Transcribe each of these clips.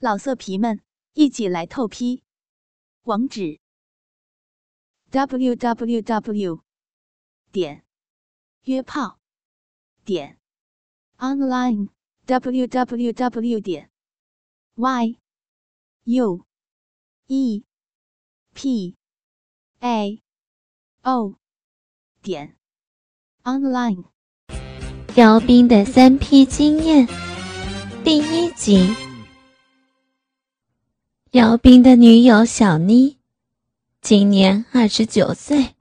老色皮们，一起来透批！网址：w w w 点约炮点 online w w w 点 y u e p a o 点 online。姚斌的三 P 经验第一集。姚斌的女友小妮，今年二十九岁，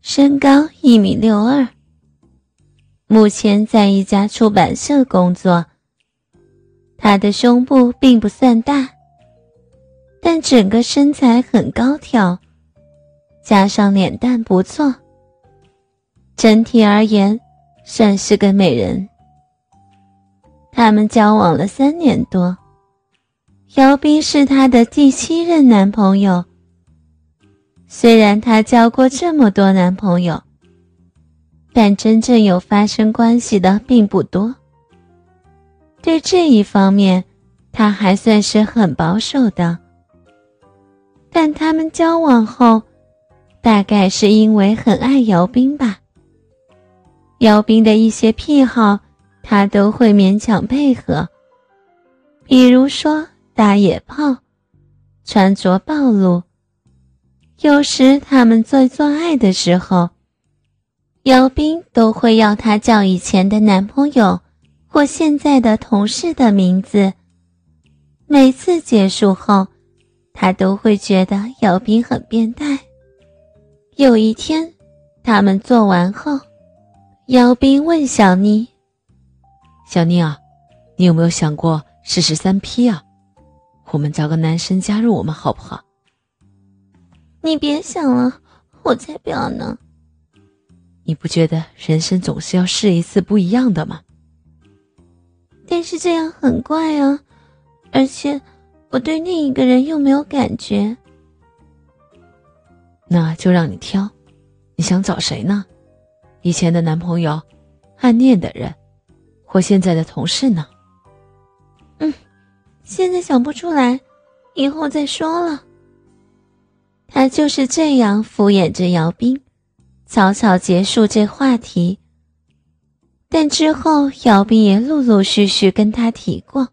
身高一米六二，目前在一家出版社工作。她的胸部并不算大，但整个身材很高挑，加上脸蛋不错，整体而言算是个美人。他们交往了三年多。姚斌是她的第七任男朋友。虽然她交过这么多男朋友，但真正有发生关系的并不多。对这一方面，她还算是很保守的。但他们交往后，大概是因为很爱姚斌吧。姚斌的一些癖好，她都会勉强配合，比如说。打野炮，穿着暴露。有时他们在做爱的时候，姚斌都会要她叫以前的男朋友或现在的同事的名字。每次结束后，他都会觉得姚斌很变态。有一天，他们做完后，姚斌问小妮：“小妮啊，你有没有想过试试三 P 啊？”我们找个男生加入我们好不好？你别想了，我才不要呢。你不觉得人生总是要试一次不一样的吗？但是这样很怪啊，而且我对另一个人又没有感觉。那就让你挑，你想找谁呢？以前的男朋友、暗恋的人，或现在的同事呢？现在想不出来，以后再说了。他就是这样敷衍着姚斌，草草结束这话题。但之后，姚斌也陆陆续续跟他提过。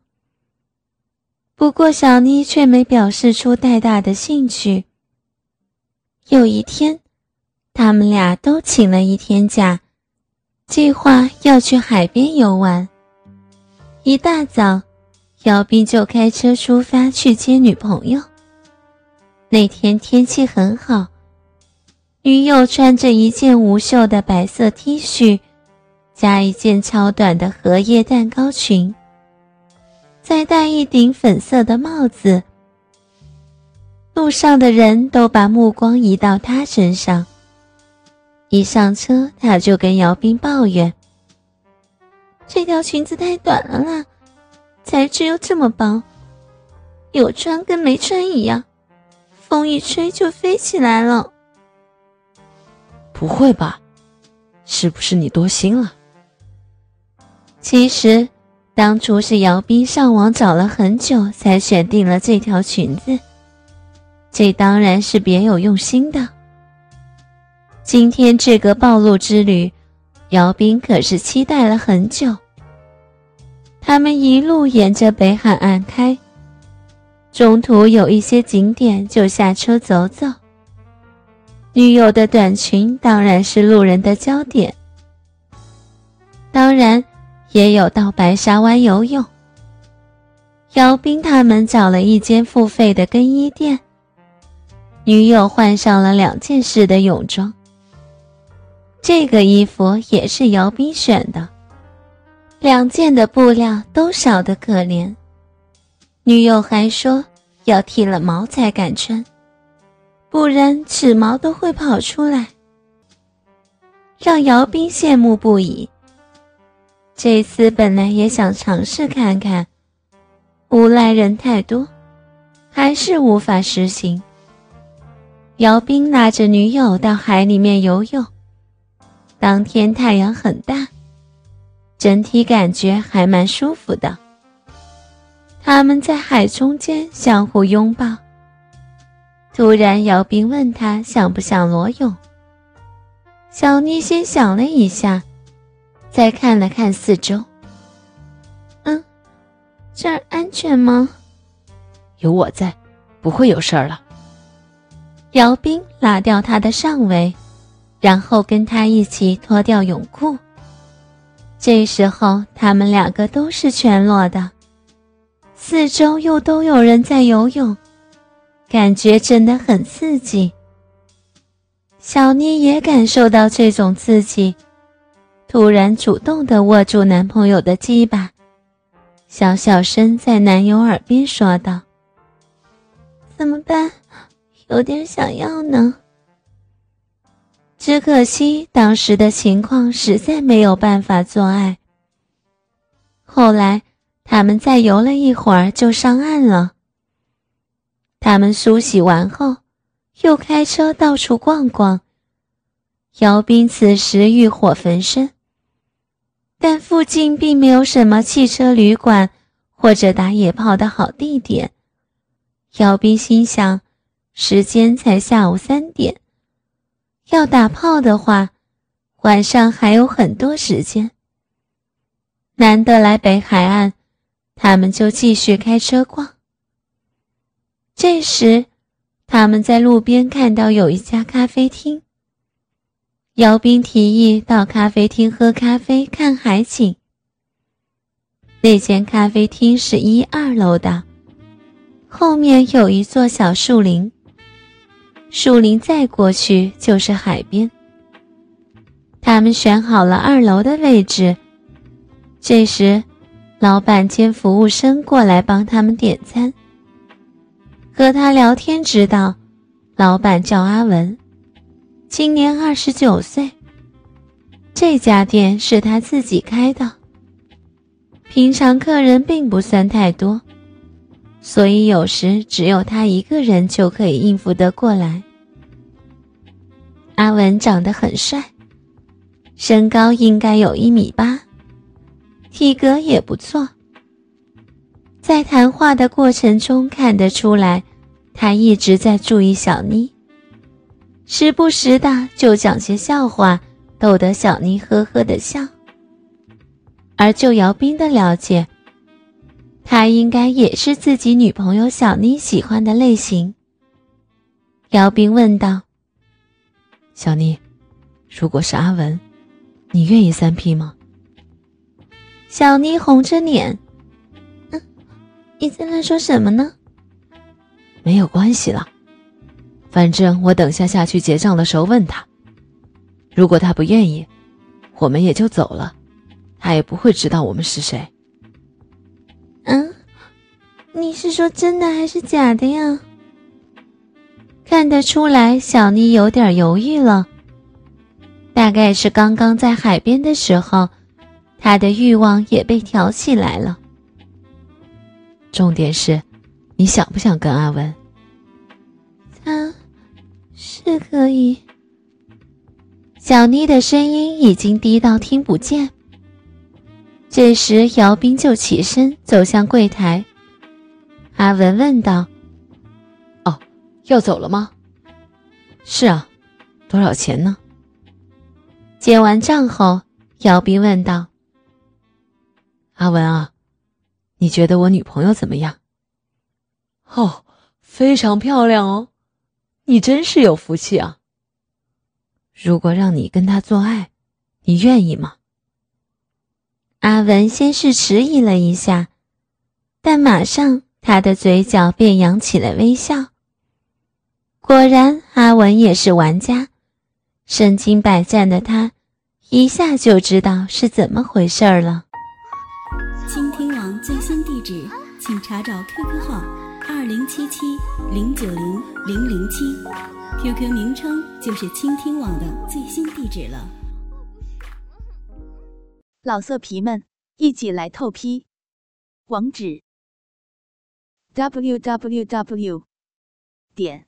不过，小妮却没表示出太大的兴趣。有一天，他们俩都请了一天假，计划要去海边游玩。一大早。姚斌就开车出发去接女朋友。那天天气很好，女友穿着一件无袖的白色 T 恤，加一件超短的荷叶蛋糕裙，再戴一顶粉色的帽子。路上的人都把目光移到她身上。一上车，她就跟姚斌抱怨：“这条裙子太短了啦。”材质又这么薄，有穿跟没穿一样，风一吹就飞起来了。不会吧？是不是你多心了？其实，当初是姚斌上网找了很久才选定了这条裙子，这当然是别有用心的。今天这个暴露之旅，姚斌可是期待了很久。他们一路沿着北海岸开，中途有一些景点就下车走走。女友的短裙当然是路人的焦点，当然也有到白沙湾游泳。姚斌他们找了一间付费的更衣店，女友换上了两件式的泳装。这个衣服也是姚斌选的。两件的布料都少得可怜，女友还说要剃了毛才敢穿，不然齿毛都会跑出来，让姚斌羡慕不已。这次本来也想尝试看看，无赖人太多，还是无法实行。姚斌拉着女友到海里面游泳，当天太阳很大。整体感觉还蛮舒服的。他们在海中间相互拥抱。突然，姚斌问他想不想裸泳。小妮先想了一下，再看了看四周。嗯，这儿安全吗？有我在，不会有事儿了。姚斌拉掉他的上围，然后跟他一起脱掉泳裤。这时候，他们两个都是全裸的，四周又都有人在游泳，感觉真的很刺激。小妮也感受到这种刺激，突然主动的握住男朋友的鸡巴，小小声在男友耳边说道：“怎么办？有点想要呢。只可惜当时的情况实在没有办法做爱。后来他们再游了一会儿就上岸了。他们梳洗完后。”又开车到处逛逛。姚斌此时欲火焚身，但附近并没有什么汽车旅馆或者打野炮的好地点。姚斌心想，时间才下午三点，要打炮的话，晚上还有很多时间。难得来北海岸，他们就继续开车逛。这时。他们在路边看到有一家咖啡厅，姚斌提议到咖啡厅喝咖啡、看海景。那间咖啡厅是一二楼的，后面有一座小树林，树林再过去就是海边。他们选好了二楼的位置，这时，老板兼服务生过来帮他们点餐。和他聊天，知道老板叫阿文，今年二十九岁。这家店是他自己开的，平常客人并不算太多，所以有时只有他一个人就可以应付得过来。阿文长得很帅，身高应该有一米八，体格也不错。在谈话的过程中，看得出来，他一直在注意小妮，时不时的就讲些笑话，逗得小妮呵呵的笑。而就姚斌的了解，他应该也是自己女朋友小妮喜欢的类型。姚斌问道：“小妮，如果是阿文，你愿意三 P 吗？”小妮红着脸。嗯你在那说什么呢？没有关系了，反正我等下下去结账的时候问他，如果他不愿意，我们也就走了，他也不会知道我们是谁。嗯，你是说真的还是假的呀？看得出来，小妮有点犹豫了。大概是刚刚在海边的时候，她的欲望也被挑起来了。重点是，你想不想跟阿文？他，是可以。小妮的声音已经低到听不见。这时，姚斌就起身走向柜台。阿文问道：“，要走了吗？”“是啊，多少钱呢？”结完账后，姚斌问道：“阿文啊。”你觉得我女朋友怎么样？哦，非常漂亮哦，你真是有福气啊。如果让你跟她做爱，你愿意吗？阿文先是迟疑了一下，但马上他的嘴角便扬起了微笑。果然，阿文也是玩家，身经百战的他，一下就知道是怎么回事了。倾听网最新地址，请查找 QQ 号二零七七零九零零零七，QQ 名称就是倾听网的最新地址了。老色皮们，一起来透批，网址：w w w 点